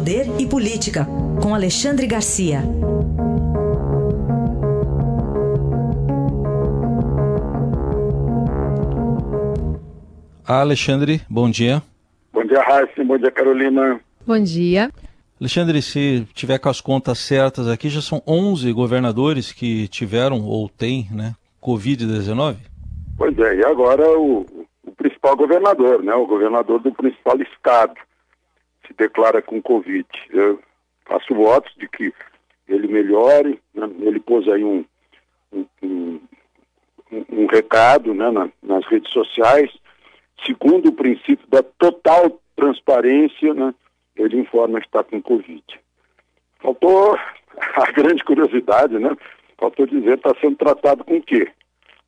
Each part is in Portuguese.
Poder e Política, com Alexandre Garcia. Alexandre, bom dia. Bom dia, Raíssa. Bom dia, Carolina. Bom dia. Alexandre, se tiver com as contas certas aqui, já são 11 governadores que tiveram ou têm né, Covid-19? Pois é, e agora o, o, principal governador, né, o governador do principal estado, se declara com Covid. Eu faço votos de que ele melhore, né, ele pôs aí um, um, um, um recado né, na, nas redes sociais, segundo o princípio da total transparência, né, ele informa que está com Covid. Faltou a grande curiosidade, né? Faltou dizer está sendo tratado com o quê?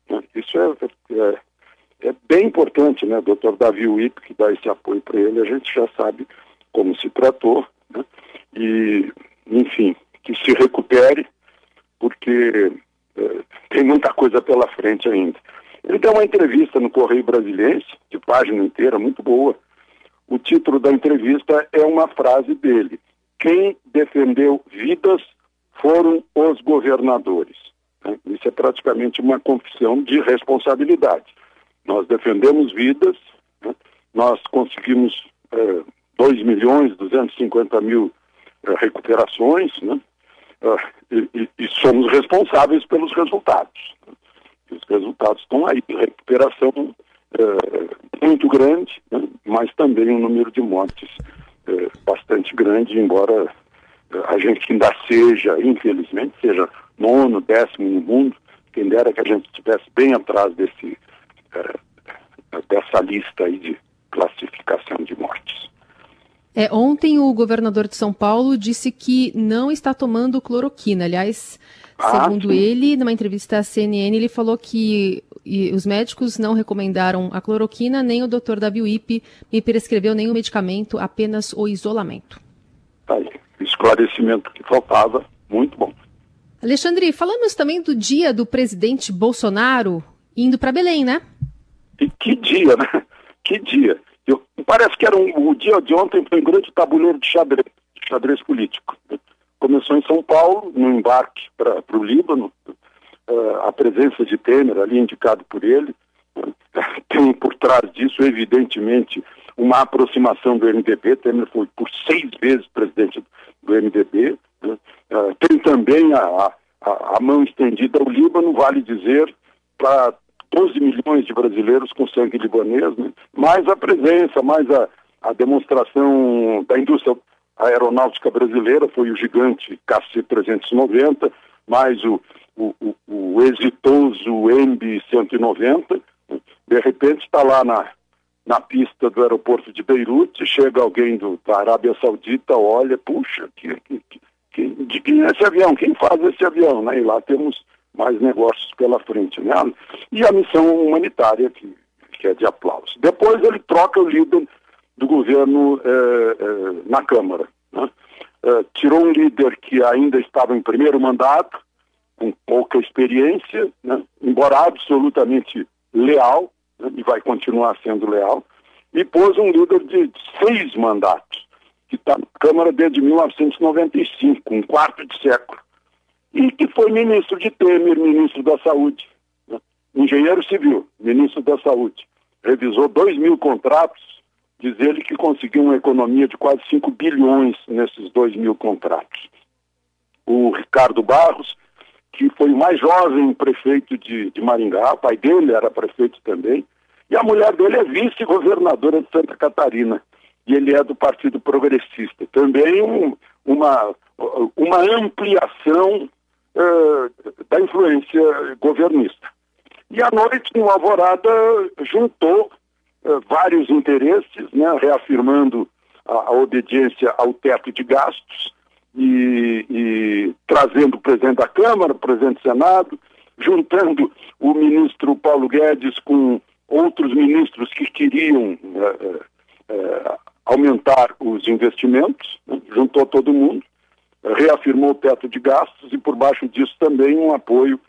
Né? Isso é, é, é, bem importante, né? O doutor Davi Wip, que dá esse apoio para ele, a gente já sabe como se tratou, né? E, enfim, que se recupere, porque é, tem muita coisa pela frente ainda. Ele deu uma entrevista no Correio Brasiliense, de página inteira, muito boa, o título da entrevista é uma frase dele: Quem defendeu vidas foram os governadores. Né? Isso é praticamente uma confissão de responsabilidade. Nós defendemos vidas, né? nós conseguimos 2 milhões 250 mil é, recuperações, né? É, e, e, somos responsáveis pelos resultados. Os resultados estão aí, recuperação é, muito grande, né? mas também um número de mortes bastante grande, embora a gente ainda seja, infelizmente, seja nono, décimo no mundo, quem dera que a gente estivesse bem atrás desse, dessa lista aí de classificação. É, ontem o governador de São Paulo disse que não está tomando cloroquina. Aliás, ah, segundo sim. ele, numa entrevista à CNN, ele falou que os médicos não recomendaram a cloroquina, nem o doutor Davi Wip me prescreveu nenhum medicamento, apenas o isolamento. Tá aí, esclarecimento que faltava, muito bom. Alexandre, falamos também do dia do presidente Bolsonaro indo para Belém, né? E que dia, né? Que dia. Eu, parece que era um, dia de ontem foi um grande tabuleiro de xadrez, de xadrez político. Começou em São Paulo, no embarque para o Líbano, uh, a presença de Temer, ali indicado por ele, uh, tem por trás disso, evidentemente, uma aproximação do MDB. Temer foi por seis vezes presidente do MDB. Uh, tem também a, a, a, mão estendida ao Líbano, vale dizer, para 12 milhões de brasileiros com sangue libanês, né? mais a presença, mais a, a demonstração da indústria aeronáutica brasileira, foi o gigante KC-390, mais o, o, o, o exitoso MB-190, de repente está lá na, na pista do aeroporto de Beirute, chega alguém do, da Arábia Saudita, olha, puxa, que, que, que, de quem é esse avião? Quem faz esse avião? Né? E lá temos mais negócios pela frente. Né? E a missão humanitária, que, que é de aplauso. Depois ele troca o líder do governo eh, eh, na Câmara. Né? Eh, tirou um líder que ainda estava em primeiro mandato, com pouca experiência, né? embora absolutamente leal, né? e vai continuar sendo leal, e pôs um líder de seis mandatos, que está na Câmara desde 1995, um quarto de século, e que foi ministro de Temer, ministro da Saúde, né? engenheiro civil, ministro da Saúde. Revisou dois mil contratos, diz ele que conseguiu uma economia de quase 5 bilhões nesses dois mil contratos. O Ricardo Barros que foi o mais jovem prefeito de, de Maringá, o pai dele era prefeito também, e a mulher dele é vice-governadora de Santa Catarina, e ele é do Partido Progressista. Também um, uma, uma ampliação uh, da influência governista. E à noite, no Alvorada, juntou vários interesses, né, reafirmando a, a obediência ao teto de gastos, e, e trazendo o presidente da Câmara, o presidente do Senado, juntando o ministro Paulo Guedes com outros ministros que queriam é, é, aumentar os investimentos, né? juntou todo mundo, reafirmou o teto de gastos e por baixo disso também um apoio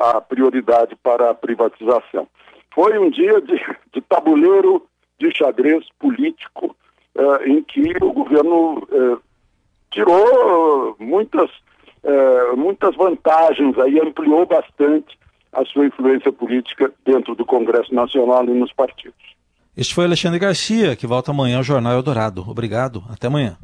à prioridade para a privatização. Foi um dia de, de tabuleiro de xadrez político em que o governo tirou muitas, é, muitas vantagens aí, ampliou bastante a sua influência política dentro do Congresso Nacional e nos partidos. Este foi Alexandre Garcia, que volta amanhã ao Jornal Eldorado. Obrigado, até amanhã.